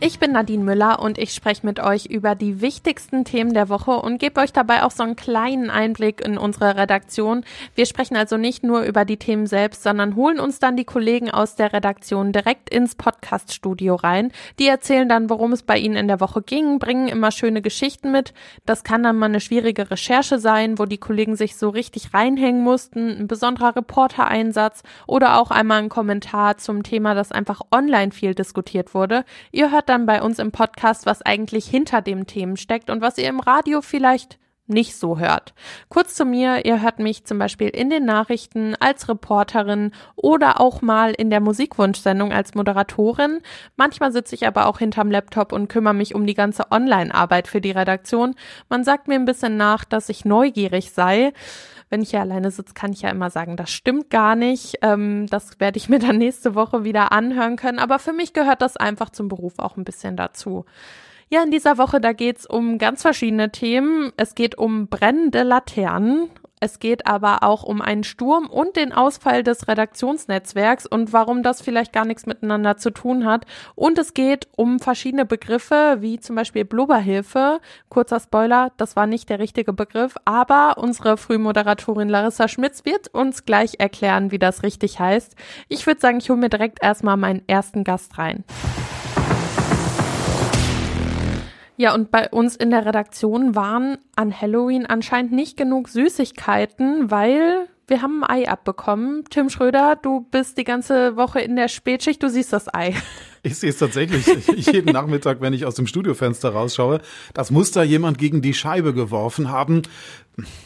Ich bin Nadine Müller und ich spreche mit euch über die wichtigsten Themen der Woche und gebe euch dabei auch so einen kleinen Einblick in unsere Redaktion. Wir sprechen also nicht nur über die Themen selbst, sondern holen uns dann die Kollegen aus der Redaktion direkt ins Podcaststudio rein. Die erzählen dann, worum es bei ihnen in der Woche ging, bringen immer schöne Geschichten mit. Das kann dann mal eine schwierige Recherche sein, wo die Kollegen sich so richtig reinhängen mussten, ein besonderer Reportereinsatz oder auch einmal ein Kommentar zum Thema, das einfach online viel diskutiert wurde. Ihr hört dann bei uns im Podcast, was eigentlich hinter dem Themen steckt und was ihr im Radio vielleicht nicht so hört. Kurz zu mir, ihr hört mich zum Beispiel in den Nachrichten als Reporterin oder auch mal in der Musikwunschsendung als Moderatorin. Manchmal sitze ich aber auch hinterm Laptop und kümmere mich um die ganze Online-Arbeit für die Redaktion. Man sagt mir ein bisschen nach, dass ich neugierig sei wenn ich hier alleine sitze, kann ich ja immer sagen, das stimmt gar nicht. Ähm, das werde ich mir dann nächste Woche wieder anhören können. Aber für mich gehört das einfach zum Beruf auch ein bisschen dazu. Ja, in dieser Woche, da geht's um ganz verschiedene Themen. Es geht um brennende Laternen es geht aber auch um einen Sturm und den Ausfall des Redaktionsnetzwerks und warum das vielleicht gar nichts miteinander zu tun hat. Und es geht um verschiedene Begriffe, wie zum Beispiel Blubberhilfe. Kurzer Spoiler, das war nicht der richtige Begriff, aber unsere Frühmoderatorin Larissa Schmitz wird uns gleich erklären, wie das richtig heißt. Ich würde sagen, ich hole mir direkt erstmal meinen ersten Gast rein. Ja, und bei uns in der Redaktion waren an Halloween anscheinend nicht genug Süßigkeiten, weil wir haben ein Ei abbekommen. Tim Schröder, du bist die ganze Woche in der Spätschicht, du siehst das Ei. Ich sehe es tatsächlich jeden Nachmittag, wenn ich aus dem Studiofenster rausschaue. Das muss da jemand gegen die Scheibe geworfen haben.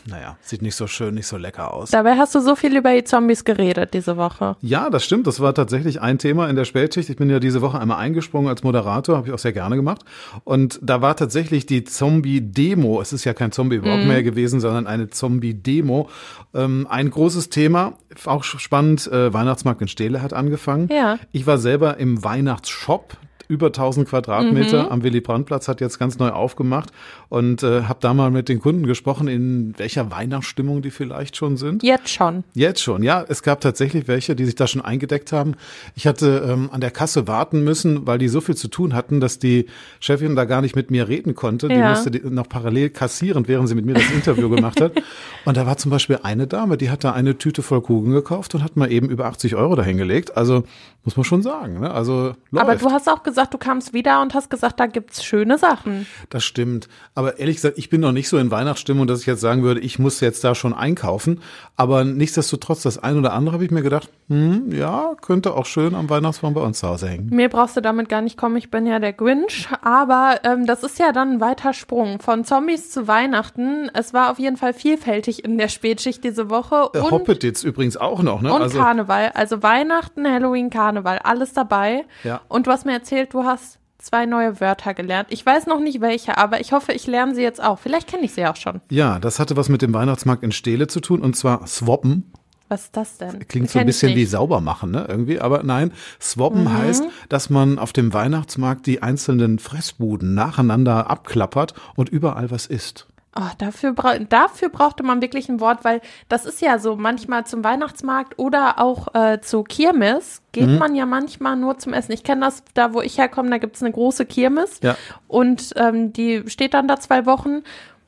Naja, sieht nicht so schön, nicht so lecker aus. Dabei hast du so viel über die Zombies geredet diese Woche. Ja, das stimmt. Das war tatsächlich ein Thema in der Spätschicht. Ich bin ja diese Woche einmal eingesprungen als Moderator, habe ich auch sehr gerne gemacht. Und da war tatsächlich die Zombie-Demo. Es ist ja kein Zombie-Walk mhm. mehr gewesen, sondern eine Zombie-Demo. Ähm, ein großes Thema, auch spannend. Äh, Weihnachtsmarkt in Stehle hat angefangen. Ja. Ich war selber im Weihnachtsshop über 1000 Quadratmeter mhm. am Willy Brandt-Platz, hat jetzt ganz neu aufgemacht und äh, habe da mal mit den Kunden gesprochen, in welcher Weihnachtsstimmung die vielleicht schon sind. Jetzt schon. Jetzt schon, ja. Es gab tatsächlich welche, die sich da schon eingedeckt haben. Ich hatte ähm, an der Kasse warten müssen, weil die so viel zu tun hatten, dass die Chefin da gar nicht mit mir reden konnte. Die ja. musste die noch parallel kassieren, während sie mit mir das Interview gemacht hat. Und da war zum Beispiel eine Dame, die hat da eine Tüte voll Kugeln gekauft und hat mal eben über 80 Euro dahingelegt. Also muss man schon sagen. Ne? Also läuft. Aber du hast auch gesagt, du kamst wieder und hast gesagt, da gibt's schöne Sachen. Das stimmt. Aber ehrlich gesagt, ich bin noch nicht so in Weihnachtsstimmung, dass ich jetzt sagen würde, ich muss jetzt da schon einkaufen. Aber nichtsdestotrotz, das ein oder andere habe ich mir gedacht, hm, ja, könnte auch schön am Weihnachtsbaum bei uns zu Hause hängen. Mir brauchst du damit gar nicht kommen, ich bin ja der Grinch. Aber ähm, das ist ja dann ein weiter Sprung von Zombies zu Weihnachten. Es war auf jeden Fall vielfältig in der Spätschicht diese Woche. Äh, und, Hoppet jetzt übrigens auch noch, ne? Und also, Karneval. Also Weihnachten, Halloween, Karneval, alles dabei. Ja. Und du hast mir erzählt, du hast zwei neue Wörter gelernt. Ich weiß noch nicht welche, aber ich hoffe, ich lerne sie jetzt auch. Vielleicht kenne ich sie auch schon. Ja, das hatte was mit dem Weihnachtsmarkt in Steele zu tun und zwar swappen. Was ist das denn? Klingt so ein bisschen wie sauber machen, ne? Irgendwie. Aber nein, swappen mhm. heißt, dass man auf dem Weihnachtsmarkt die einzelnen Fressbuden nacheinander abklappert und überall was isst. Oh, dafür, bra dafür brauchte man wirklich ein Wort, weil das ist ja so, manchmal zum Weihnachtsmarkt oder auch äh, zu Kirmes geht mhm. man ja manchmal nur zum Essen. Ich kenne das, da wo ich herkomme, da gibt es eine große Kirmes ja. und ähm, die steht dann da zwei Wochen.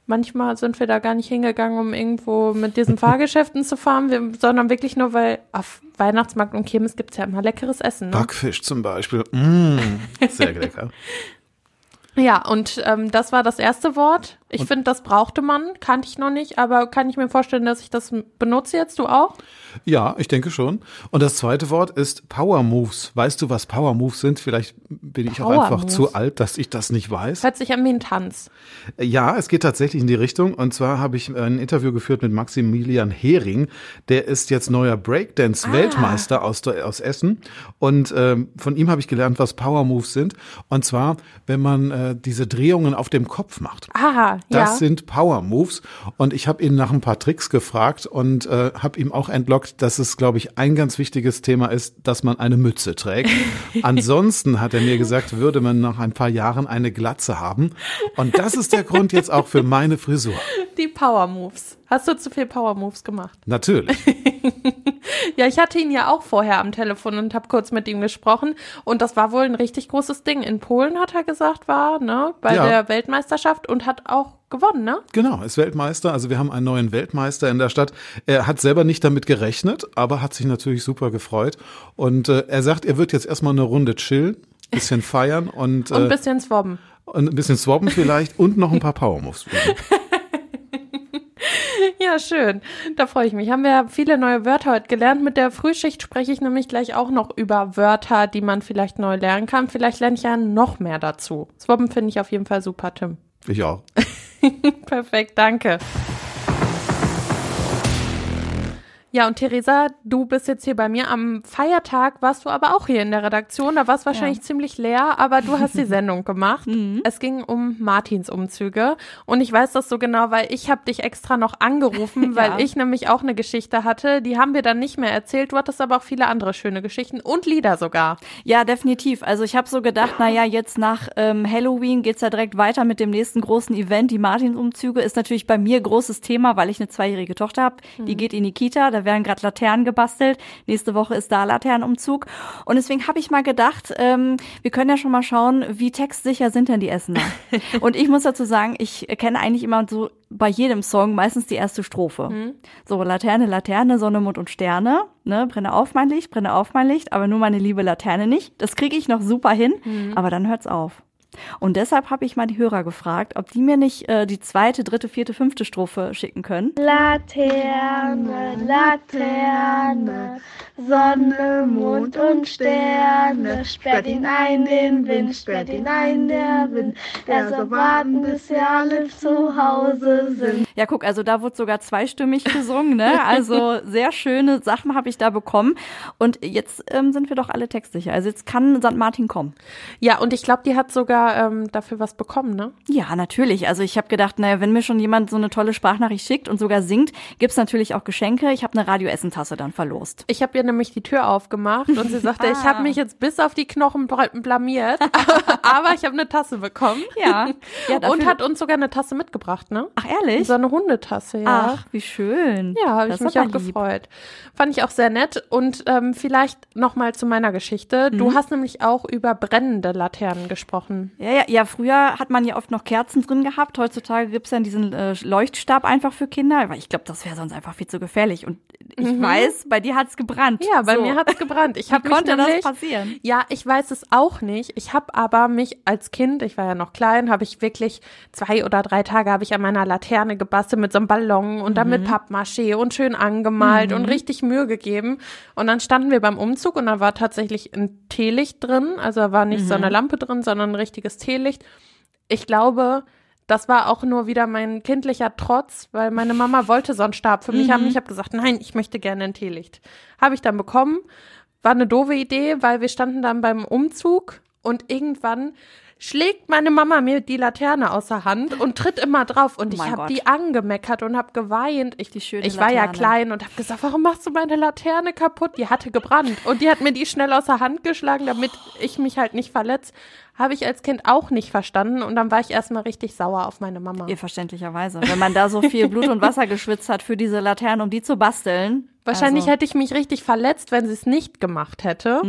Manchmal sind wir da gar nicht hingegangen, um irgendwo mit diesen Fahrgeschäften zu fahren, wir, sondern wirklich nur, weil auf Weihnachtsmarkt und Kirmes gibt es ja immer leckeres Essen. Ne? Backfisch zum Beispiel. Mmh, sehr lecker. Ja, und ähm, das war das erste Wort. Ich finde, das brauchte man, kannte ich noch nicht, aber kann ich mir vorstellen, dass ich das benutze jetzt, du auch? Ja, ich denke schon. Und das zweite Wort ist Power Moves. Weißt du, was Power Moves sind? Vielleicht bin ich Power auch einfach Moves. zu alt, dass ich das nicht weiß. Hört sich an wie ein Tanz. Ja, es geht tatsächlich in die Richtung. Und zwar habe ich ein Interview geführt mit Maximilian Hering. Der ist jetzt neuer Breakdance-Weltmeister ah. aus, aus Essen. Und ähm, von ihm habe ich gelernt, was Power Moves sind. Und zwar, wenn man äh, diese Drehungen auf dem Kopf macht. Aha, Das ja. sind Power Moves. Und ich habe ihn nach ein paar Tricks gefragt und äh, habe ihm auch entlockt, dass es, glaube ich, ein ganz wichtiges Thema ist, dass man eine Mütze trägt. Ansonsten hat er mir gesagt, würde man nach ein paar Jahren eine Glatze haben. Und das ist der Grund jetzt auch für meine Frisur. Die Power Moves. Hast du zu viel Power Moves gemacht? Natürlich. ja, ich hatte ihn ja auch vorher am Telefon und habe kurz mit ihm gesprochen. Und das war wohl ein richtig großes Ding. In Polen hat er gesagt, war, ne, bei Ja. der Weltmeisterschaft und hat auch gewonnen, ne? Genau, ist Weltmeister. Also wir haben einen neuen Weltmeister in der Stadt. Er hat selber nicht damit gerechnet, aber hat sich natürlich super gefreut. Und äh, er sagt, er wird jetzt erstmal eine Runde chillen, bisschen feiern und, Und ein äh, bisschen swabben. und ein bisschen swabben vielleicht und noch ein paar Power-Moves. üben. Ja, schön. Da freue ich mich. Haben wir viele neue Wörter heute gelernt. Mit der Frühschicht spreche ich nämlich gleich auch noch über Wörter, die man vielleicht neu lernen kann. Vielleicht lerne ich ja noch mehr dazu. Swabben finde ich auf jeden Fall super, Tim. Ich auch. Perfekt, danke. Ja, und Theresa, du bist jetzt hier bei mir. Am Feiertag warst du aber auch hier in der Redaktion. Da war es wahrscheinlich ziemlich leer, aber du hast die Sendung gemacht. Es ging um Martins Umzüge. Und ich weiß das so genau, weil ich habe dich extra noch angerufen, weil Ja. ich nämlich auch eine Geschichte hatte. Die haben wir dann nicht mehr erzählt. Du hattest aber auch viele andere schöne Geschichten und Lieder sogar. Ja, definitiv. Also ich habe so gedacht, na ja, jetzt nach ähm, Halloween geht's ja direkt weiter mit dem nächsten großen Event. Die Martinsumzüge ist natürlich bei mir großes Thema, weil ich eine zweijährige Tochter habe. Die geht in die Kita, da werden gerade Laternen gebastelt. Nächste Woche ist da Laternenumzug. Und deswegen habe ich mal gedacht, ähm, wir können ja schon mal schauen, wie textsicher sind denn die Essener. Und ich muss dazu sagen, ich kenne eigentlich immer so bei jedem Song meistens die erste Strophe. So, Laterne, Laterne, Sonne, Mond und Sterne. Ne, brenne auf mein Licht, brenne auf mein Licht, aber nur meine liebe Laterne nicht. Das kriege ich noch super hin, aber dann hört's auf. Und deshalb habe ich mal die Hörer gefragt, ob die mir nicht äh, die zweite, dritte, vierte, fünfte Strophe schicken können. Laterne, Laterne, Sonne, Mond und Sterne, sperrt ihn ein den Wind, sperrt ihn ein der Wind, der soll warten, bis wir alle zu Hause sind. Ja, guck, also da wurde sogar zweistimmig gesungen, ne? Also sehr schöne Sachen habe ich da bekommen. Und jetzt ähm, sind wir doch alle textsicher. Also jetzt kann St. Martin kommen. Ja, und ich glaube, die hat sogar ähm, dafür was bekommen, ne? Ja, natürlich. Also ich habe gedacht, naja, wenn mir schon jemand so eine tolle Sprachnachricht schickt und sogar singt, gibt's natürlich auch Geschenke. Ich habe eine Radioessentasse dann verlost. Ich habe ihr nämlich die Tür aufgemacht und sie sagte, ich habe mich jetzt bis auf die Knochen bl- blamiert, aber ich habe eine Tasse bekommen. Ja. ja dafür- und hat uns sogar eine Tasse mitgebracht, ne? Ach, ehrlich? So eine Hundetasse, ja. Ach, wie schön. Ja, habe ich mich auch lieb. gefreut. Fand ich auch sehr nett. Und ähm, vielleicht noch mal zu meiner Geschichte. Mhm. Du hast nämlich auch über brennende Laternen gesprochen. Ja, ja, ja, früher hat man ja oft noch Kerzen drin gehabt. Heutzutage gibt's ja diesen äh, Leuchtstab einfach für Kinder. Aber ich glaube, das wäre sonst einfach viel zu gefährlich. Und ich weiß, bei dir hat's gebrannt. Mhm. Ja, bei So. mir hat's gebrannt. Ich Wie habe mich konnte das nämlich, passieren? Ja, ich weiß es auch nicht. Ich habe aber mich als Kind, ich war ja noch klein, habe ich wirklich zwei oder drei Tage habe ich an meiner Laterne gebastelt mit so einem Ballon und dann Mhm. mit Pappmaché und schön angemalt und richtig Mühe gegeben. Und dann standen wir beim Umzug und da war tatsächlich ein Teelicht drin. Also da war nicht so Mhm. eine Lampe drin, sondern ein richtiges Teelicht. Ich glaube, das war auch nur wieder mein kindlicher Trotz, weil meine Mama wollte so einen Stab für mich Mhm. haben. Ich habe gesagt, nein, ich möchte gerne ein Teelicht. Habe ich dann bekommen. War eine doofe Idee, weil wir standen dann beim Umzug und irgendwann schlägt meine Mama mir die Laterne aus der Hand und tritt immer drauf und Oh ich habe die angemeckert und habe geweint. Ich, Die schöne ich war ja Laterne. klein und habe gesagt, warum machst du meine Laterne kaputt? Die hatte gebrannt und die hat mir die schnell aus der Hand geschlagen, damit ich mich halt nicht verletze. Habe ich als Kind auch nicht verstanden und dann war ich erstmal richtig sauer auf meine Mama. Ihr verständlicherweise. Wenn man da so viel Blut und Wasser geschwitzt hat für diese Laternen, um die zu basteln. Wahrscheinlich also, hätte ich mich richtig verletzt, wenn sie es nicht gemacht hätte.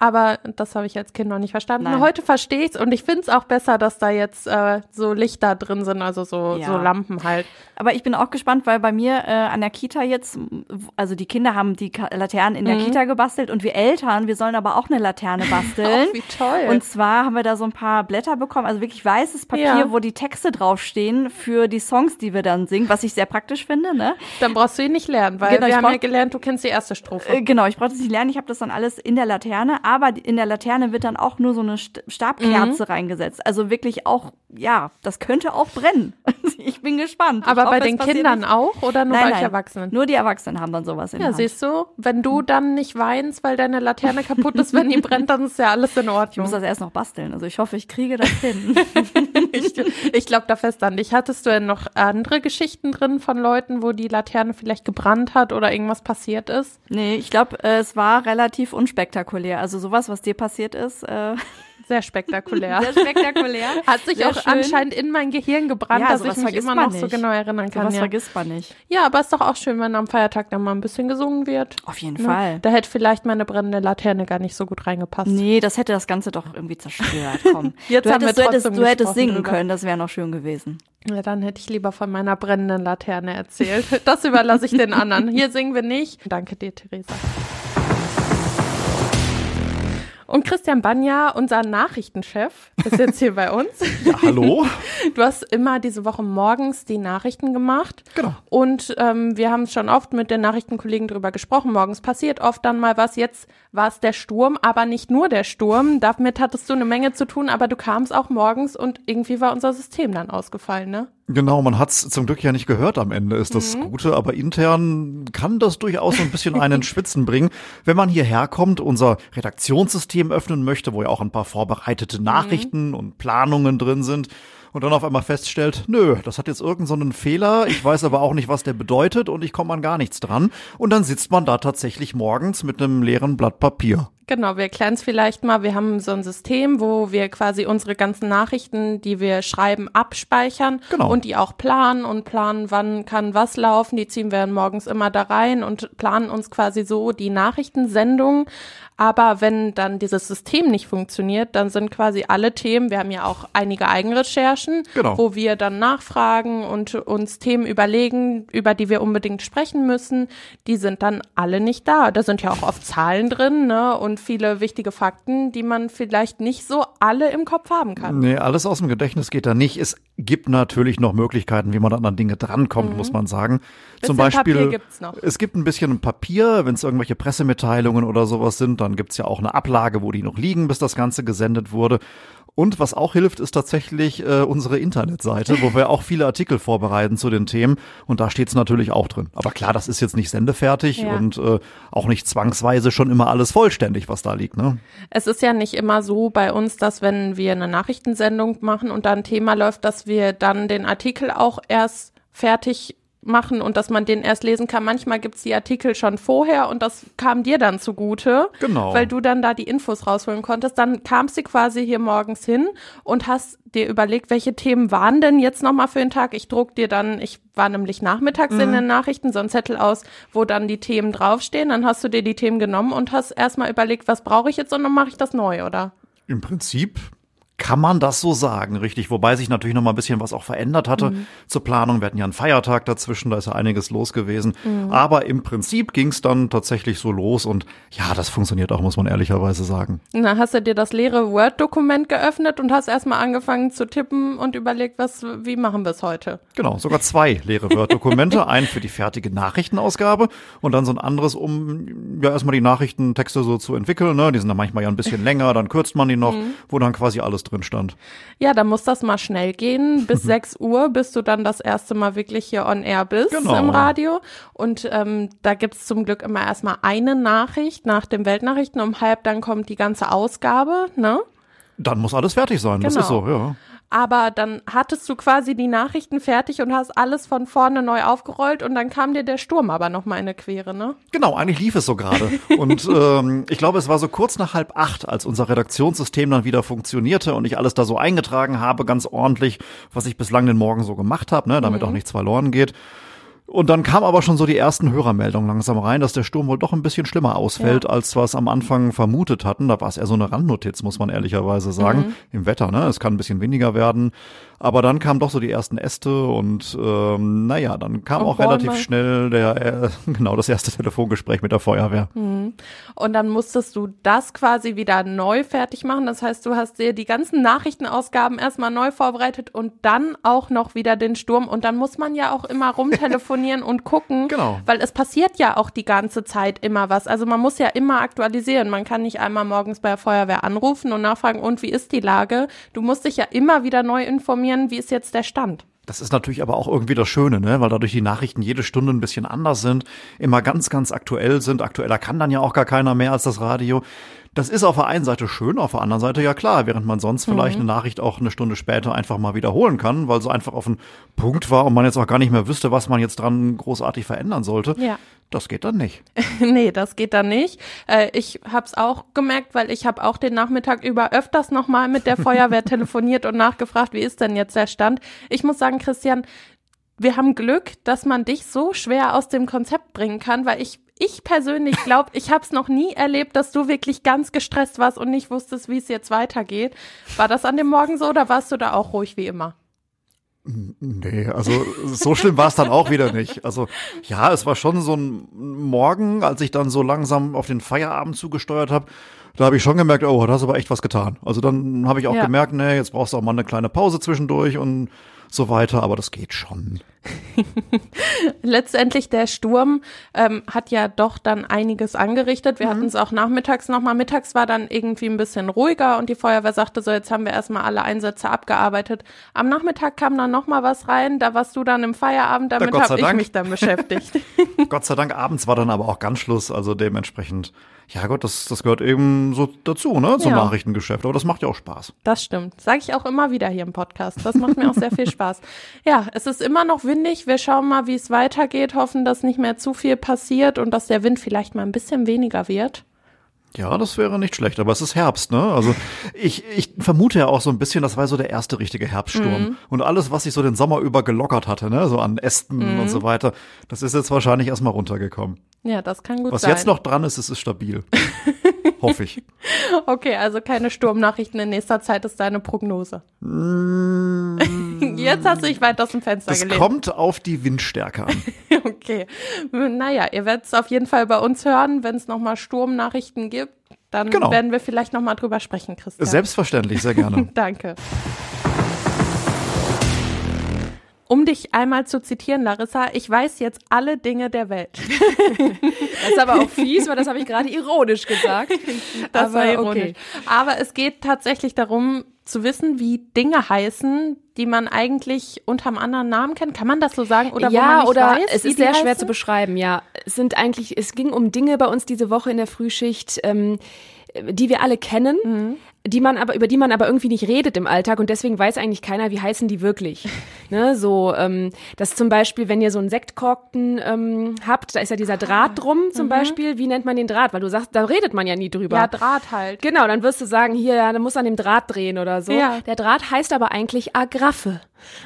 Aber das habe ich als Kind noch nicht verstanden. Nein. Heute verstehe ich es und ich finde es auch besser, dass da jetzt äh, so Lichter drin sind, also so, Ja. so Lampen halt. Aber ich bin auch gespannt, weil bei mir äh, an der Kita jetzt, also die Kinder haben die Laternen in der Mhm. Kita gebastelt und wir Eltern, wir sollen aber auch eine Laterne basteln. Ach, wie toll. Und zwar haben wir da so ein paar Blätter bekommen, also wirklich weißes Papier, Ja. wo die Texte draufstehen für die Songs, die wir dann singen, was ich sehr praktisch finde. Ne? Dann brauchst du ihn nicht lernen, weil Genau, ich wir haben ja gelernt, du kennst die erste Strophe. Äh, Genau, ich brauchte nicht lernen, ich habe das dann alles in der Laterne, aber in der Laterne wird dann auch nur so eine St Stabkerze Mhm. reingesetzt. Also wirklich auch, ja, das könnte auch brennen. ich bin gespannt. Aber hoffe, bei den Kindern nicht. auch oder nur nein, bei nein, Erwachsenen? Nur die Erwachsenen haben dann sowas in Ja, der Hand. siehst du, wenn du dann nicht weinst, weil deine Laterne kaputt ist, wenn die brennt, dann ist ja alles in Ich muss Ordnung. das erst noch basteln. Also ich hoffe, ich kriege das hin. Ich ich glaube da fest an dich. Hattest du denn noch andere Geschichten drin von Leuten, wo die Laterne vielleicht gebrannt hat oder irgendwas passiert ist? Nee, ich glaube, äh, es war relativ unspektakulär. Also sowas, was dir passiert ist, äh, sehr spektakulär. Sehr spektakulär. Hat sich Sehr auch schön. anscheinend in mein Gehirn gebrannt, Ja, dass ich mich immer noch so nicht. genau erinnern kann. sowas Ja. vergisst man nicht. ja, aber ist doch auch schön, wenn am Feiertag dann mal ein bisschen gesungen wird. Auf jeden Ne? Fall. Da hätte vielleicht meine brennende Laterne gar nicht so gut reingepasst. Nee, das hätte das Ganze doch irgendwie zerstört. Komm. Jetzt du haben wir hättest, du hättest, trotzdem du hättest singen drüber. können, das wäre noch schön gewesen. Ja, dann hätte ich lieber von meiner brennenden Laterne erzählt. Das überlasse ich den anderen. Hier singen wir nicht. Danke dir, Theresa. Und Christian Banja, unser Nachrichtenchef, ist jetzt hier bei uns. Ja, hallo? Du hast immer diese Woche morgens die Nachrichten gemacht. Genau. Und ähm, wir haben schon oft mit den Nachrichtenkollegen drüber gesprochen. Morgens passiert oft dann mal was. Jetzt war es der Sturm, aber nicht nur der Sturm. Damit hattest du eine Menge zu tun, aber du kamst auch morgens und irgendwie war unser System dann ausgefallen, ne? Genau, man hat's zum Glück ja nicht gehört am Ende, ist das Mhm. Gute, aber intern kann das durchaus so ein bisschen einen Schwitzen bringen, wenn man hierher kommt, unser Redaktionssystem öffnen möchte, wo ja auch ein paar vorbereitete Nachrichten und Planungen drin sind. Und dann auf einmal feststellt, nö, das hat jetzt irgendeinen so Fehler, ich weiß aber auch nicht, was der bedeutet und ich komme an gar nichts dran. Und dann sitzt man da tatsächlich morgens mit einem leeren Blatt Papier. Genau, wir erklären es vielleicht mal. Wir haben so ein System, wo wir quasi unsere ganzen Nachrichten, die wir schreiben, abspeichern Genau. und die auch planen und planen, wann kann was laufen. Die ziehen wir dann morgens immer da rein und planen uns quasi so die Nachrichtensendung. Aber wenn dann dieses System nicht funktioniert, dann sind quasi alle Themen, wir haben ja auch einige Eigenrecherchen, Genau. wo wir dann nachfragen und uns Themen überlegen, über die wir unbedingt sprechen müssen, die sind dann alle nicht da. Da sind ja auch oft Zahlen drin, ne, und viele wichtige Fakten, die man vielleicht nicht so alle im Kopf haben kann. Nee, alles aus dem Gedächtnis geht da nicht. Es gibt natürlich noch Möglichkeiten, wie man dann an Dinge drankommt, muss man sagen. Zum Mhm. Beispiel, Papier gibt's noch. es gibt ein bisschen Papier, wenn es irgendwelche Pressemitteilungen oder sowas sind, dann gibt's ja auch eine Ablage, wo die noch liegen, bis das Ganze gesendet wurde. Und was auch hilft, ist tatsächlich äh, unsere Internetseite, wo wir auch viele Artikel vorbereiten zu den Themen. Und da steht's natürlich auch drin. Aber klar, das ist jetzt nicht sendefertig Ja. und äh, auch nicht zwangsweise schon immer alles vollständig, was da liegt. Ne? Es ist ja nicht immer so bei uns, dass wenn wir eine Nachrichtensendung machen und da ein Thema läuft, dass wir dann den Artikel auch erst fertig machen und dass man den erst lesen kann. Manchmal gibt's die Artikel schon vorher und das kam dir dann zugute, Genau. weil du dann da die Infos rausholen konntest. Dann kamst du quasi hier morgens hin und hast dir überlegt, welche Themen waren denn jetzt nochmal für den Tag. Ich druck dir dann, ich war nämlich nachmittags in den Nachrichten, so ein Zettel aus, wo dann die Themen draufstehen. Dann hast du dir die Themen genommen und hast erstmal überlegt, was brauche ich jetzt und dann mache ich das neu, oder? Im Prinzip kann man das so sagen, richtig. Wobei sich natürlich noch mal ein bisschen was auch verändert hatte zur Planung. Wir hatten ja einen Feiertag dazwischen, da ist ja einiges los gewesen. Aber im Prinzip ging es dann tatsächlich so los und ja, das funktioniert auch, muss man ehrlicherweise sagen. Na, hast du dir das leere Word-Dokument geöffnet und hast erstmal angefangen zu tippen und überlegt, was, wie machen wir es heute? Genau, sogar zwei leere Word-Dokumente. ein für die fertige Nachrichtenausgabe und dann so ein anderes, um ja erstmal die Nachrichtentexte so zu entwickeln. Ne? Die sind dann manchmal ja ein bisschen länger, dann kürzt man die noch, wo dann quasi alles drin stand. Ja, dann muss das mal schnell gehen. Bis 6 Uhr, bis du dann das erste Mal wirklich hier on air bist Genau. im Radio. Und ähm, da gibt's zum Glück immer erstmal eine Nachricht nach dem Weltnachrichten. Um halb dann kommt die ganze Ausgabe, ne? Dann muss alles fertig sein. Das Genau. ist so, ja. Aber dann hattest du quasi die Nachrichten fertig und hast alles von vorne neu aufgerollt und dann kam dir der Sturm aber noch mal in eine Quere, ne? Genau, eigentlich lief es so gerade. Und ähm, ich glaube, es war so kurz nach halb acht, als unser Redaktionssystem dann wieder funktionierte und ich alles da so eingetragen habe, ganz ordentlich, was ich bislang den Morgen so gemacht habe, ne, damit auch nichts verloren geht. Und dann kam aber schon so die ersten Hörermeldungen langsam rein, dass der Sturm wohl doch ein bisschen schlimmer ausfällt, als wir es am Anfang vermutet hatten. Da war es eher so eine Randnotiz, muss man ehrlicherweise sagen, im Wetter. Ne? Es kann ein bisschen weniger werden. Aber dann kamen doch so die ersten Äste und ähm, naja, dann kam Und auch relativ Bäume. schnell der äh, genau das erste Telefongespräch mit der Feuerwehr. Und dann musstest du das quasi wieder neu fertig machen. Das heißt, du hast dir die ganzen Nachrichtenausgaben erstmal neu vorbereitet und dann auch noch wieder den Sturm. Und dann muss man ja auch immer rumtelefonieren und gucken. Genau. Weil es passiert ja auch die ganze Zeit immer was. Also man muss ja immer aktualisieren. Man kann nicht einmal morgens bei der Feuerwehr anrufen und nachfragen, und wie ist die Lage? Du musst dich ja immer wieder neu informieren, wie ist jetzt der Stand. Das ist natürlich aber auch irgendwie das Schöne, ne? weil dadurch die Nachrichten jede Stunde ein bisschen anders sind, immer ganz, ganz aktuell sind. Aktueller kann dann ja auch gar keiner mehr als das Radio. Das ist auf der einen Seite schön, auf der anderen Seite ja klar, während man sonst vielleicht Mhm. eine Nachricht auch eine Stunde später einfach mal wiederholen kann, weil so einfach auf einen Punkt war und man jetzt auch gar nicht mehr wüsste, was man jetzt dran großartig verändern sollte. Ja. Das geht dann nicht. nee, das geht dann nicht. Äh, ich habe es auch gemerkt, weil ich habe auch den Nachmittag über öfters nochmal mit der Feuerwehr telefoniert und nachgefragt, wie ist denn jetzt der Stand. Ich muss sagen, Christian, wir haben Glück, dass man dich so schwer aus dem Konzept bringen kann, weil ich ich persönlich glaube, ich habe es noch nie erlebt, dass du wirklich ganz gestresst warst und nicht wusstest, wie es jetzt weitergeht. War das an dem Morgen so oder warst du da auch ruhig wie immer? Nee, also so schlimm war es dann auch wieder nicht. Also ja, es war schon so ein Morgen, als ich dann so langsam auf den Feierabend zugesteuert habe. Da habe ich schon gemerkt, oh, da hast aber echt was getan. Also dann habe ich auch Ja. gemerkt, nee, jetzt brauchst du auch mal eine kleine Pause zwischendurch und so weiter, aber das geht schon. letztendlich der Sturm ähm, hat ja doch dann einiges angerichtet. Wir Mhm. hatten es auch nachmittags nochmal. Mittags war dann irgendwie ein bisschen ruhiger und die Feuerwehr sagte so, jetzt haben wir erstmal alle Einsätze abgearbeitet. Am Nachmittag kam dann nochmal was rein. Da warst du dann im Feierabend. Damit sei habe ich mich dann beschäftigt. Gott sei Dank, abends war dann aber auch ganz Schluss, also dementsprechend, ja Gott, das, das gehört eben so dazu, ne, zum Ja. Nachrichtengeschäft. Aber das macht ja auch Spaß. Das stimmt. Sage ich auch immer wieder hier im Podcast. Das macht mir auch sehr viel Spaß. Ja, es ist immer noch windig. Wir schauen mal, wie es weitergeht. Hoffen, dass nicht mehr zu viel passiert und dass der Wind vielleicht mal ein bisschen weniger wird. Ja, das wäre nicht schlecht, aber es ist Herbst, ne? Also ich, ich vermute ja auch so ein bisschen, das war so der erste richtige Herbststurm. Mhm. Und alles, was sich so den Sommer über gelockert hatte, ne, so an Ästen Mhm. und so weiter, das ist jetzt wahrscheinlich erstmal runtergekommen. Ja, das kann gut Was sein. jetzt noch dran ist, ist es stabil. Hoffe ich. Okay, also keine Sturmnachrichten in nächster Zeit ist deine Prognose. Jetzt hast du dich weit aus dem Fenster Das gelehnt. kommt auf die Windstärke an. Okay. Naja, ihr werdet es auf jeden Fall bei uns hören, wenn es nochmal Sturmnachrichten gibt. Dann Genau. werden wir vielleicht nochmal drüber sprechen, Christian. Selbstverständlich, sehr gerne. Danke. Um dich einmal zu zitieren, Larissa, ich weiß jetzt alle Dinge der Welt. Das ist aber auch fies, weil das habe ich gerade ironisch gesagt. Das war Aber ironisch. okay. Aber es geht tatsächlich darum, zu wissen, wie Dinge heißen, die man eigentlich unter einem anderen Namen kennt. Kann man das so sagen? Oder ja, oder weiß, es ist sehr schwer zu beschreiben, ja. Es sind eigentlich, es ging um Dinge bei uns diese Woche in der Frühschicht, ähm, die wir alle kennen, Mhm. Die man aber, über die man aber irgendwie nicht redet im Alltag und deswegen weiß eigentlich keiner, wie heißen die wirklich. ne, so, ähm, dass zum Beispiel, wenn ihr so einen Sektkorken ähm, habt, da ist ja dieser Draht drum zum Beispiel, wie nennt man den Draht? Weil du sagst, da redet man ja nie drüber. Mhm. Ja, Draht halt. Genau, dann wirst du sagen, hier, ja, du musst an dem Draht drehen oder so. Ja. Der Draht heißt aber eigentlich Agraffe.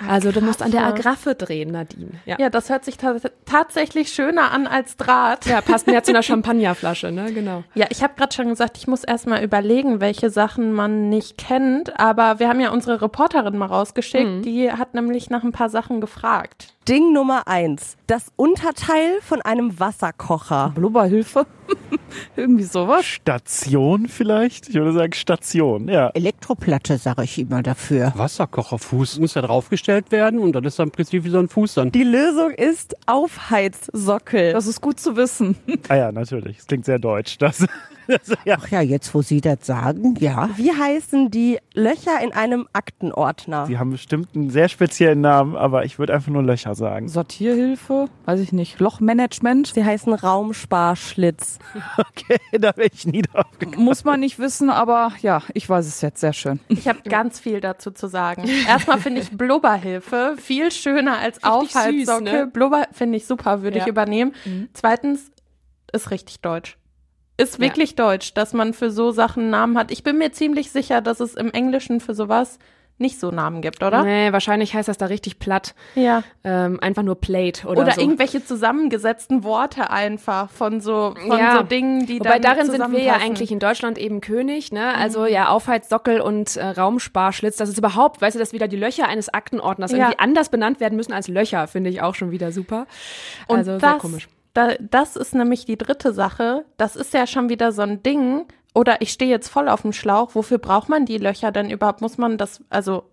Also du musst an der Agraffe. Agraffe drehen, Nadine. Ja, Ja, das hört sich ta tatsächlich schöner an als Draht. ja passt mehr zu einer Champagnerflasche, ne? Genau. Ja, ich habe gerade schon gesagt, ich muss erstmal überlegen, welche Sachen man nicht kennt. Aber wir haben ja unsere Reporterin mal rausgeschickt. Mhm. Die hat nämlich nach ein paar Sachen gefragt. Ding Nummer eins. Das Unterteil von einem Wasserkocher. Blubberhilfe? Irgendwie sowas? Station vielleicht? Ich würde sagen Station, ja. Elektroplatte, sage ich immer dafür. Wasserkocherfuß muss ja draufgestellt werden und dann ist dann im Prinzip wie so ein Fuß dann. Die Lösung ist Aufheizsockel. Das ist gut zu wissen. ah ja, natürlich. Das klingt sehr deutsch. Das, ja. Ach ja, jetzt wo Sie das sagen, ja. Wie heißen die Löcher in einem Aktenordner? Die haben bestimmt einen sehr speziellen Namen, aber ich würde einfach nur Löcher sagen. Sortierhilfe? Weiß ich nicht. Lochmanagement? Sie heißen Raumsparschlitz. Okay, da wäre ich nie drauf gekommen. Muss man nicht wissen, aber ja, ich weiß es jetzt sehr schön. Ich habe ganz viel dazu zu sagen. Erstmal finde ich Blubberhilfe viel schöner als Aufhaltssockel. süß, ne? Blubber finde ich super, würde Ja. ich übernehmen. Zweitens ist richtig deutsch. Ist wirklich deutsch, dass man für so Sachen Namen hat. Ich bin mir ziemlich sicher, dass es im Englischen für sowas nicht so Namen gibt, oder? Nee, wahrscheinlich heißt das da richtig platt. Ja. Ähm, einfach nur Plate oder, Oder so. irgendwelche zusammengesetzten Worte einfach von so, von Ja. so Dingen, die Wobei dann darin sind wir ja eigentlich in Deutschland eben König, ne? Also ja, Aufheizsockel und äh, Raumsparschlitz, das ist überhaupt, weißt du, dass wieder die Löcher eines Aktenordners Ja. irgendwie anders benannt werden müssen als Löcher, finde ich auch schon wieder super. Und also das, sehr komisch. Da, das ist nämlich die dritte Sache. Das ist ja schon wieder so ein Ding. Oder ich stehe jetzt voll auf dem Schlauch. Wofür braucht man die Löcher denn überhaupt? Muss man das, also,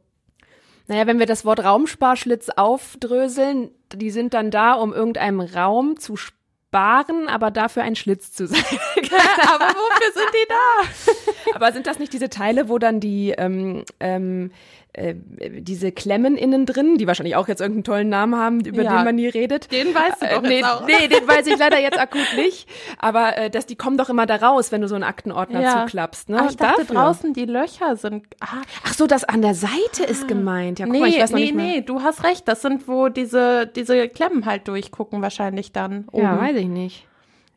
Naja, wenn wir das Wort Raumsparschlitz aufdröseln, die sind dann da, um irgendeinem Raum zu sparen, aber dafür ein Schlitz zu sein. aber wofür sind die da? aber sind das nicht diese Teile, wo dann die, ähm, ähm, äh, diese Klemmen innen drin, die wahrscheinlich auch jetzt irgendeinen tollen Namen haben, über Ja. den man nie redet. Den weißt du doch Äh, nee, jetzt auch. nee, den weiß ich leider jetzt akut nicht. Aber äh, dass die kommen doch immer da raus, wenn du so einen Aktenordner Ja. zuklappst. Ne? Ah, ich dachte Dafür. draußen die Löcher sind. Ah, Ach so, das an der Seite ist gemeint. Ja, guck nee, mal, ich weiß noch nee, nicht mehr. nee, du hast recht. Das sind, wo diese, diese Klemmen halt durchgucken, wahrscheinlich dann. Ja, oben. weiß ich nicht.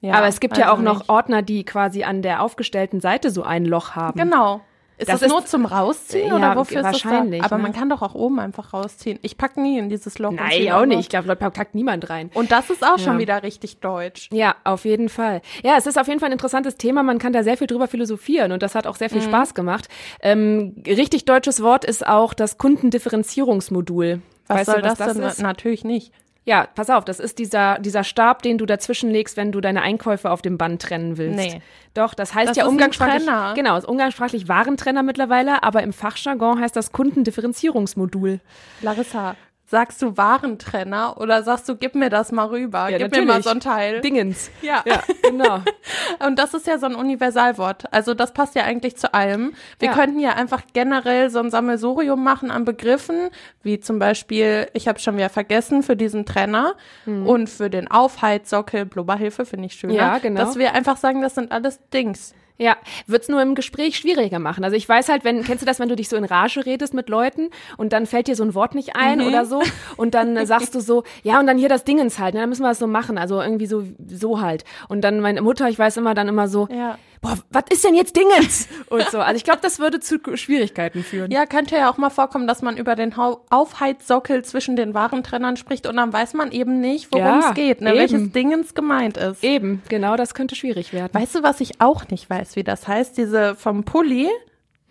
Ja, Aber es gibt ja weiß auch noch nicht. Ordner, die quasi an der aufgestellten Seite so ein Loch haben. Genau. Ist Das das, ist- nur zum Rausziehen Ja, oder wofür wahrscheinlich, ist das da? Aber ne? man kann doch auch oben einfach rausziehen. Ich pack nie in dieses Loch. Nein, auch nicht. Ich glaube, da packt niemand rein. Und das ist auch schon Ja. wieder richtig deutsch. Ja, auf jeden Fall. Ja, es ist auf jeden Fall ein interessantes Thema. Man kann da sehr viel drüber philosophieren und das hat auch sehr viel Mhm. Spaß gemacht. Ähm, richtig deutsches Wort ist auch das Kundendifferenzierungsmodul. Was weißt soll du, was das, das denn? ist? Natürlich nicht. Ja, pass auf, das ist dieser, dieser Stab, den du dazwischen legst, wenn du deine Einkäufe auf dem Band trennen willst. Nee. Doch, das heißt Das ja umgangssprachlich. Genau, ist umgangssprachlich Warentrenner mittlerweile, aber im Fachjargon heißt das Kundendifferenzierungsmodul. Larissa, sagst du Warentrenner oder sagst du, gib mir das mal rüber, Ja, gib mir mal natürlich. so ein Teil. Dingens. Ja. Ja, genau. Und das ist ja so ein Universalwort. Also das passt ja eigentlich zu allem. Wir Ja. könnten ja einfach generell so ein Sammelsurium machen an Begriffen, wie zum Beispiel, ich habe schon wieder vergessen, für diesen Trenner und für den Aufheizsockel, Blubberhilfe, finde ich schöner. Ja, genau. Dass wir einfach sagen, das sind alles Dings. Ja, wird's nur im Gespräch schwieriger machen. Also ich weiß halt, wenn, kennst du das, wenn du dich so in Rage redest mit Leuten und dann fällt dir so ein Wort nicht ein Mhm. oder so und dann sagst du so, ja und dann hier das Dingens halt, ne, dann müssen wir das so machen, also irgendwie so, so halt. Und dann meine Mutter, ich weiß immer dann immer so, Ja. Boah, was ist denn jetzt Dingens? Und so. Also ich glaube, das würde zu Schwierigkeiten führen. Ja, könnte ja auch mal vorkommen, dass man über den Aufheizsockel zwischen den Warentrennern spricht und dann weiß man eben nicht, worum Ja, es geht, ne? eben. welches Dingens gemeint ist. Eben, genau, das könnte schwierig werden. Weißt du, was ich auch nicht weiß, wie das heißt? Diese vom Pulli,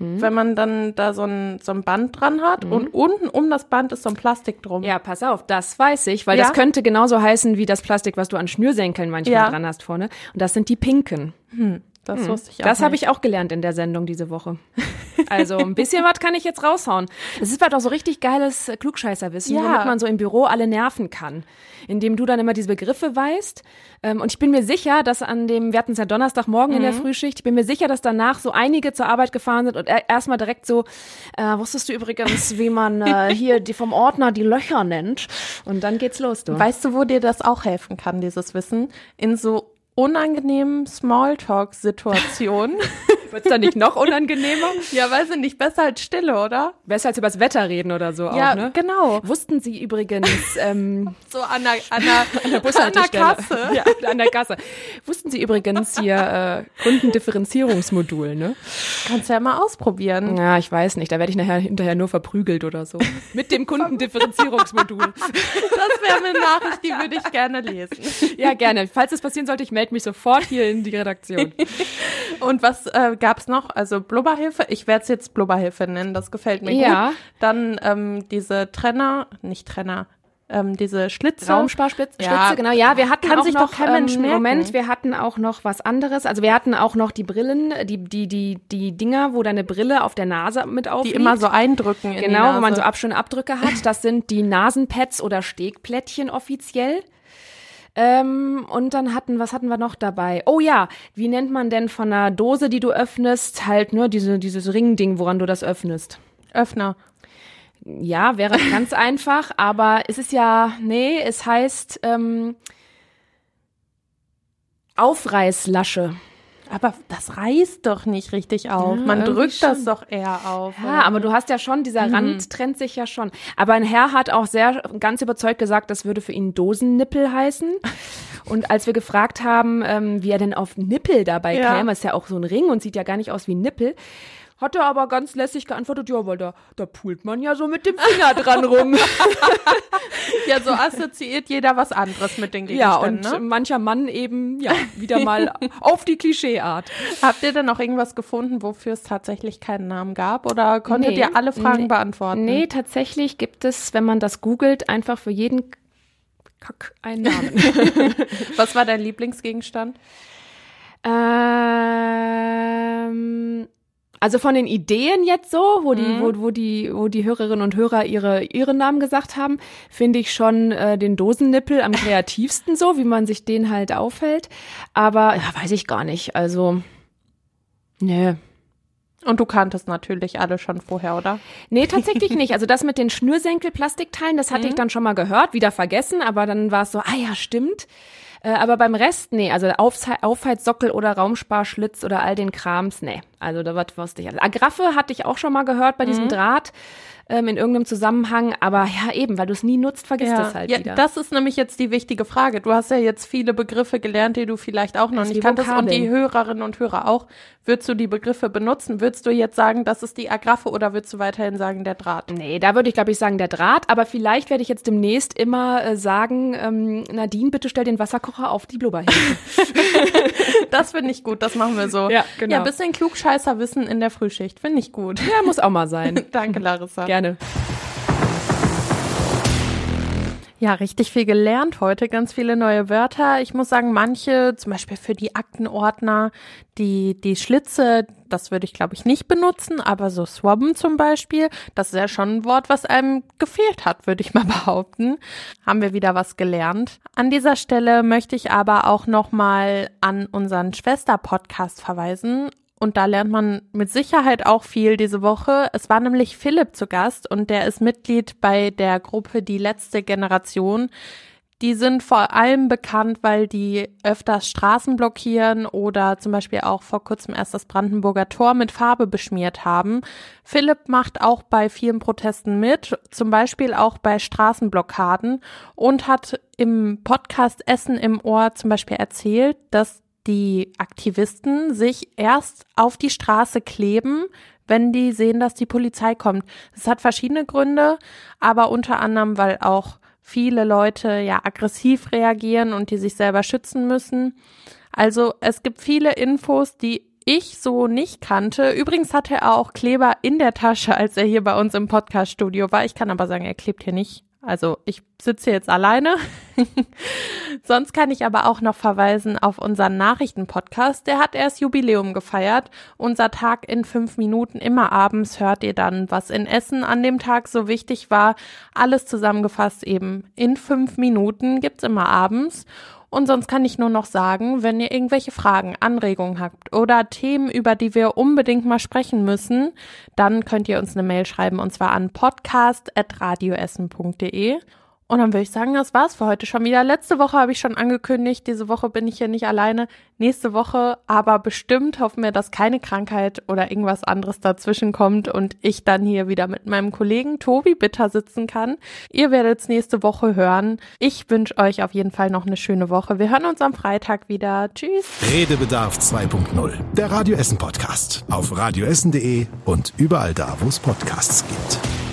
wenn man dann da so ein, so ein Band dran hat und unten um das Band ist so ein Plastik drum. Ja, pass auf, das weiß ich, weil Ja? das könnte genauso heißen wie das Plastik, was du an Schnürsenkeln manchmal Ja. dran hast vorne. Und das sind die pinken. Das wusste ich auch Das habe ich auch gelernt in der Sendung diese Woche. Also ein bisschen was kann ich jetzt raushauen. Es ist halt auch so richtig geiles äh, Klugscheißerwissen, Ja. womit man so im Büro alle nerven kann. Indem du dann immer diese Begriffe weißt. Ähm, Und ich bin mir sicher, dass an dem, wir hatten es ja Donnerstagmorgen in der Frühschicht, ich bin mir sicher, dass danach so einige zur Arbeit gefahren sind und er- erstmal direkt so, äh, wusstest du übrigens, wie man äh, hier die vom Ordner die Löcher nennt? Und dann geht's los, du. Weißt du, wo dir das auch helfen kann, dieses Wissen? In so unangenehmen Smalltalk-Situationen. Wird's dann nicht noch unangenehmer? ja, weiß ich nicht, besser als Stille, oder? Besser als übers Wetter reden oder so ja, auch, ne? genau. Wussten Sie übrigens, ähm, So an der, an der, an der, Bushaltestelle. Kasse. Ja, an der Kasse. Wussten Sie übrigens hier äh, Kundendifferenzierungsmodul, ne? Kannst ja mal ausprobieren. Ja, ich weiß nicht. Da werde ich nachher hinterher nur verprügelt oder so. Mit dem Kundendifferenzierungsmodul. Das wäre eine Nachricht, die würde ich gerne lesen. Ja, gerne. Falls es passieren sollte, ich melde mich sofort hier in die Redaktion. Und was äh, gab's noch? Also Blubberhilfe. Ich werde es jetzt Blubberhilfe nennen. Das gefällt mir Ja. gut. Dann ähm, diese Trenner, nicht Trenner, ähm, diese Schlitze. Raumsparspitze, Ja. genau. Ja, wir hatten Kann auch sich noch, doch kein Mensch ähm, merken. Moment, wir hatten auch noch was anderes. Also wir hatten auch noch die Brillen, die, die, die, die Dinger, wo deine Brille auf der Nase mit die aufliegt. immer so eindrücken. In die Genau, wo man so abschöne Abdrücke hat. Das sind die Nasenpads oder Stegplättchen offiziell. Ähm, und dann hatten, was hatten wir noch dabei? Oh ja, wie nennt man denn von einer Dose, die du öffnest, halt nur diese, dieses Ringding, woran du das öffnest? Öffner. Ja, wäre ganz einfach, aber es ist ja, nee, es heißt ähm, Aufreißlasche. Aber das reißt doch nicht richtig auf. Ja, man drückt das schon. doch eher auf. Ja, aber du hast ja schon, dieser Rand trennt sich ja schon. Aber ein Herr hat auch sehr ganz überzeugt gesagt, das würde für ihn Dosennippel heißen. Und als wir gefragt haben, ähm, wie er denn auf Nippel dabei Ja. käme, ist ja auch so ein Ring und sieht ja gar nicht aus wie ein Nippel, hat er aber ganz lässig geantwortet, ja, weil da, da pult man ja so mit dem Finger dran rum. ja, so assoziiert jeder was anderes mit den ja, Gegenständen. und ne? mancher Mann eben, ja, wieder mal auf die Klischeeart. Habt ihr denn noch irgendwas gefunden, wofür es tatsächlich keinen Namen gab? Oder konntet Nee. ihr alle Fragen Nee. beantworten? Nee, tatsächlich gibt es, wenn man das googelt, einfach für jeden Kack einen Namen. Was war dein Lieblingsgegenstand? Ähm, also von den Ideen jetzt so, wo die, Mhm. wo, wo die, wo die Hörerinnen und Hörer ihre, ihre Namen gesagt haben, finde ich schon äh, den Dosennippel am kreativsten so, wie man sich den halt aufhält. Aber ja, weiß ich gar nicht. Also, nee. Und du kanntest natürlich alle schon vorher, oder? Nee, tatsächlich nicht. Also das mit den Schnürsenkel-Plastikteilen, das hatte mhm. ich dann schon mal gehört, wieder vergessen, aber dann war es so, ah ja, stimmt. Äh, aber beim Rest, nee, also Aufheizsockel oder Raumsparschlitz oder all den Krams, nee. Also da was wusste ich. Also Agraffe hatte ich auch schon mal gehört bei diesem mhm. Draht ähm, in irgendeinem Zusammenhang. Aber ja, eben, weil du es nie nutzt, vergisst ja. es halt ja, wieder. Das ist nämlich jetzt die wichtige Frage. Du hast ja jetzt viele Begriffe gelernt, die du vielleicht auch noch also nicht kanntest und die Hörerinnen und Hörer auch. Würdest du die Begriffe benutzen? Würdest du jetzt sagen, das ist die Agraffe oder würdest du weiterhin sagen, der Draht? Nee, da würde ich, glaube ich, sagen, der Draht. Aber vielleicht werde ich jetzt demnächst immer äh, sagen, ähm, Nadine, bitte stell den Wasserkocher auf die Blubberhilfe. das finde ich gut, das machen wir so. Ja, genau. Ja, bisschen klugscheißer Wissen in der Frühschicht, finde ich gut. Ja, muss auch mal sein. Danke, Larissa. Gerne. Ja, richtig viel gelernt heute, ganz viele neue Wörter. Ich muss sagen, manche, zum Beispiel für die Aktenordner, die, die Schlitze, das würde ich glaube ich nicht benutzen, aber so swabben zum Beispiel, das ist ja schon ein Wort, was einem gefehlt hat, würde ich mal behaupten. Haben wir wieder was gelernt. An dieser Stelle möchte ich aber auch nochmal an unseren Schwester-Podcast verweisen. Und da lernt man mit Sicherheit auch viel diese Woche. Es war nämlich Philipp zu Gast und der ist Mitglied bei der Gruppe Die letzte Generation. Die sind vor allem bekannt, weil die öfters Straßen blockieren oder zum Beispiel auch vor kurzem erst das Brandenburger Tor mit Farbe beschmiert haben. Philipp macht auch bei vielen Protesten mit, zum Beispiel auch bei Straßenblockaden und hat im Podcast Essen im Ohr zum Beispiel erzählt, dass die Aktivisten sich erst auf die Straße kleben, wenn die sehen, dass die Polizei kommt. Das hat verschiedene Gründe, aber unter anderem, weil auch viele Leute ja aggressiv reagieren und die sich selber schützen müssen. Also es gibt viele Infos, die ich so nicht kannte. Übrigens hatte er auch Kleber in der Tasche, als er hier bei uns im Podcaststudio war. Ich kann aber sagen, er klebt hier nicht also ich sitze jetzt alleine. Sonst kann ich aber auch noch verweisen auf unseren Nachrichtenpodcast. Der hat erst Jubiläum gefeiert. Unser Tag in fünf Minuten. Immer abends hört ihr dann, was in Essen an dem Tag so wichtig war. Alles zusammengefasst eben in fünf Minuten gibt's immer abends. Und sonst kann ich nur noch sagen, wenn ihr irgendwelche Fragen, Anregungen habt oder Themen, über die wir unbedingt mal sprechen müssen, dann könnt ihr uns eine Mail schreiben und zwar an podcast.radioessen.de. Und dann würde ich sagen, das war's für heute schon wieder. Letzte Woche habe ich schon angekündigt, diese Woche bin ich hier nicht alleine. Nächste Woche aber bestimmt hoffen wir, dass keine Krankheit oder irgendwas anderes dazwischen kommt und ich dann hier wieder mit meinem Kollegen Tobi Bitter sitzen kann. Ihr werdet es nächste Woche hören. Ich wünsche euch auf jeden Fall noch eine schöne Woche. Wir hören uns am Freitag wieder. Tschüss. Redebedarf 2.0. Der Radio Essen Podcast. Auf radioessen.de und überall da, wo es Podcasts gibt.